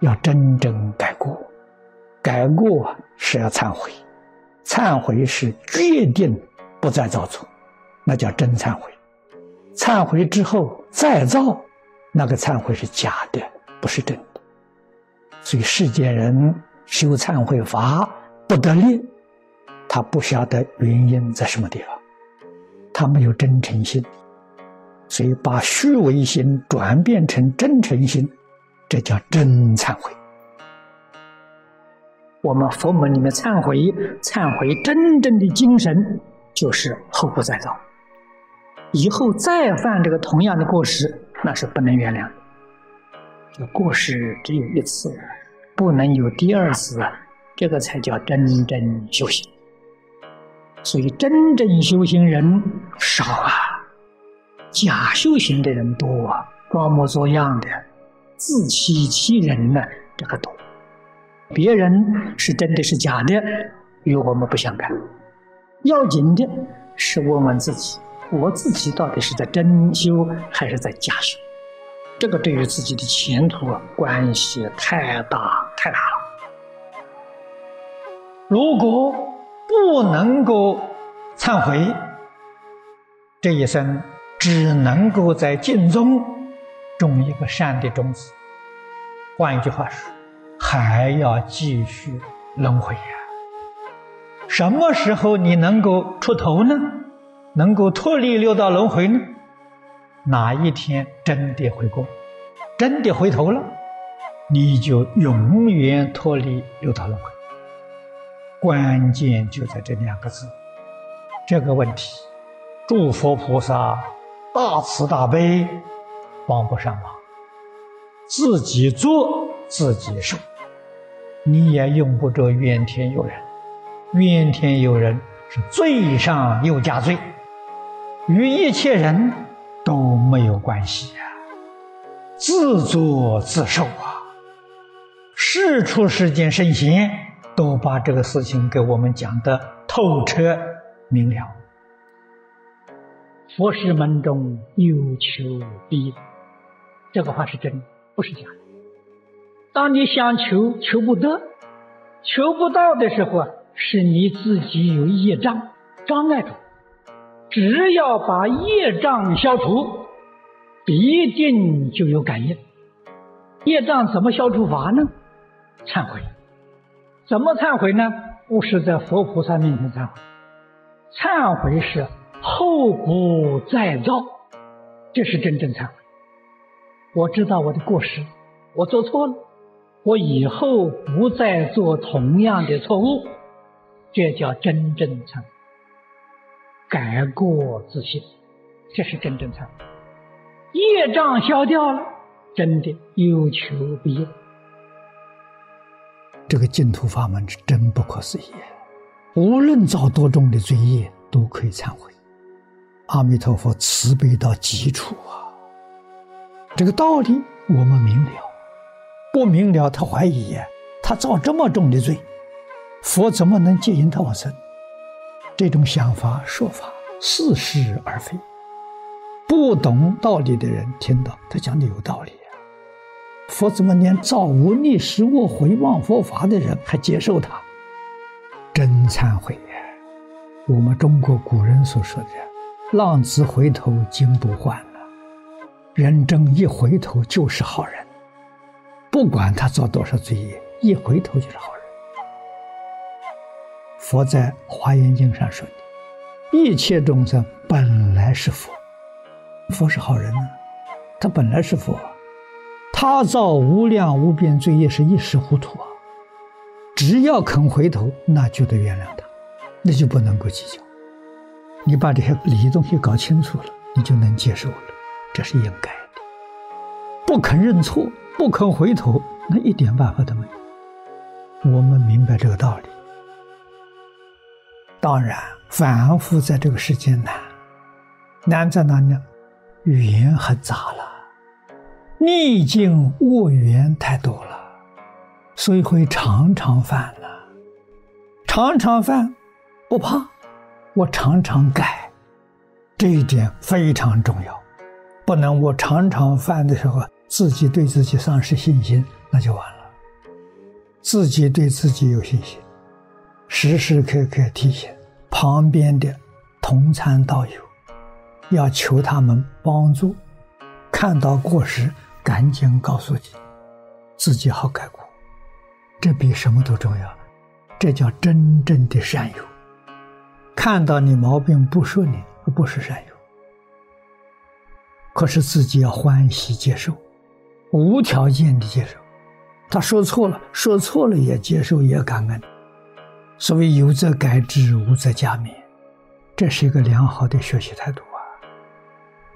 要真正改过，改过是要忏悔，忏悔是决定不再造作，那叫真忏悔。忏悔之后再造，那个忏悔是假的，不是真的。所以世间人修忏悔法不得力，他不晓得原因在什么地方，他没有真诚心，所以把虚伪心转变成真诚心。这叫真忏悔。我们佛门里面忏悔，忏悔真正的精神就是后不再造。以后再犯这个同样的过失，那是不能原谅的。这过失只有一次，不能有第二次，这个才叫真正修行。所以真正修行人少啊，假修行的人多啊，装模作样的。自欺欺人呢，这个多；别人是真的是假的，与我们不相干。要紧的是问问自己：我自己到底是在真修还是在假修？这个对于自己的前途啊，关系太大太大了。如果不能够忏悔，这一生只能够在尽中。种一个善的种子，换一句话说，还要继续轮回呀。什么时候你能够出头呢？能够脱离六道轮回呢？哪一天真的回过，真的回头了，你就永远脱离六道轮回。关键就在这两个字。这个问题，诸佛菩萨大慈大悲。帮不上忙，自己做自己受，你也用不着怨天尤人。怨天尤人是罪上又加罪，与一切人都没有关系呀。自作自受啊！世出世间圣贤都把这个事情给我们讲的透彻明了。佛是门中有求必应。这个话是真，不是假的。当你想求求不得、求不到的时候啊，是你自己有业障障碍住。只要把业障消除，必定就有感应。业障怎么消除法呢？忏悔。怎么忏悔呢？不是在佛菩萨面前忏悔，忏悔是后不再造，这是真正忏悔。我知道我的过失，我做错了，我以后不再做同样的错误，这叫真正忏悔，改过自新，这是真正忏悔。业障消掉了，真的有求必应。这个净土法门是真不可思议，无论造多重的罪业都可以忏悔。阿弥陀佛慈悲到极处啊！这个道理我们明了，不明了他怀疑呀，他造这么重的罪，佛怎么能接引他往生？这种想法说法似是而非。不懂道理的人听到他讲的有道理呀，佛怎么连造无逆十恶回望佛法的人还接受他？真忏悔呀！我们中国古人所说的“浪子回头金不换”。人真一回头就是好人，不管他造多少罪业，一回头就是好人。佛在《华严经》上说的：“一切众生本来是佛，佛是好人呢，他本来是佛，他造无量无边罪业是一时糊涂啊，只要肯回头，那就得原谅他，那就不能够计较。你把这些理东西搞清楚了，你就能接受了。”这是应该的，不肯认错，不肯回头，那一点办法都没有。我们明白这个道理。当然，反复在这个世间难，难在哪里呢？缘很杂了，逆境恶缘太多了，所以会常常犯了。常常犯不怕，我常常改，这一点非常重要。不能，我常常犯的时候，自己对自己丧失信心，那就完了。自己对自己有信心，时时刻刻提醒旁边的同参道友，要求他们帮助，看到过失赶紧告诉你，自己好改过，这比什么都重要，这叫真正的善友。看到你毛病不说你，不是善友，可是自己要欢喜接受，无条件的接受。他说错了，说错了也接受，也感恩。所谓有则改之，无则加勉，这是一个良好的学习态度啊！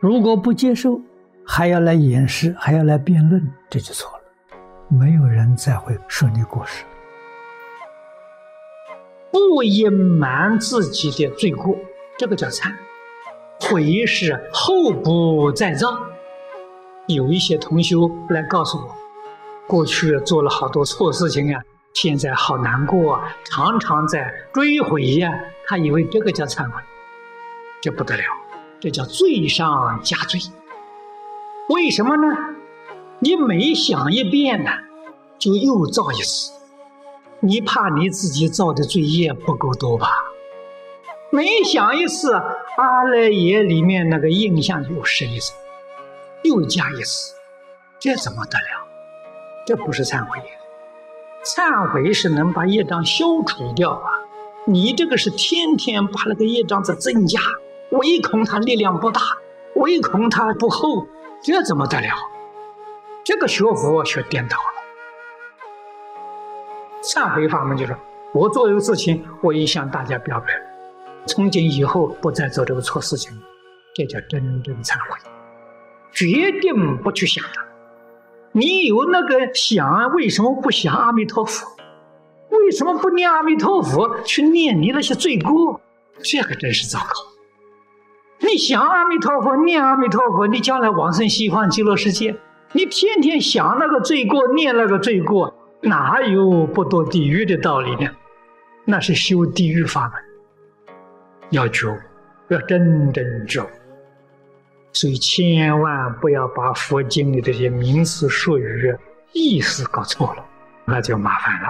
如果不接受，还要来掩饰，还要来辩论，这就错了。没有人再会说你过失，不隐瞒自己的罪过，这个叫忏悔，是后不再造。有一些同修来告诉我。过去做了好多错事情啊，现在好难过啊，常常在追悔呀。他以为这个叫忏悔，这不得了，这叫罪上加罪。为什么呢？你每想一遍呢，就又造一次。你怕你自己造的罪业不够多吧？每想一次，阿赖耶里面那个印象又深一层，又加一次，这怎么得了？这不是忏悔，忏悔是能把业障消除掉啊！你这个是天天把那个业障在增加，唯恐它力量不大，唯恐它不厚，这怎么得了？这个学佛学颠倒了。忏悔法门就是：我做一个事情，我一向大家表白，从今以后不再做这个错事情，这叫真正忏悔，决定不去想它。你有那个想，为什么不想阿弥陀佛？为什么不念阿弥陀佛，去念你那些罪过？这个真是糟糕！你想阿弥陀佛，念阿弥陀佛，你将来往生西方极乐世界。你天天想那个罪过，念那个罪过，哪有不堕地狱的道理呢？那是修地狱法门，要觉悟，要真正觉悟。所以千万不要把佛经里这些名词术语意思搞错了，那就麻烦了。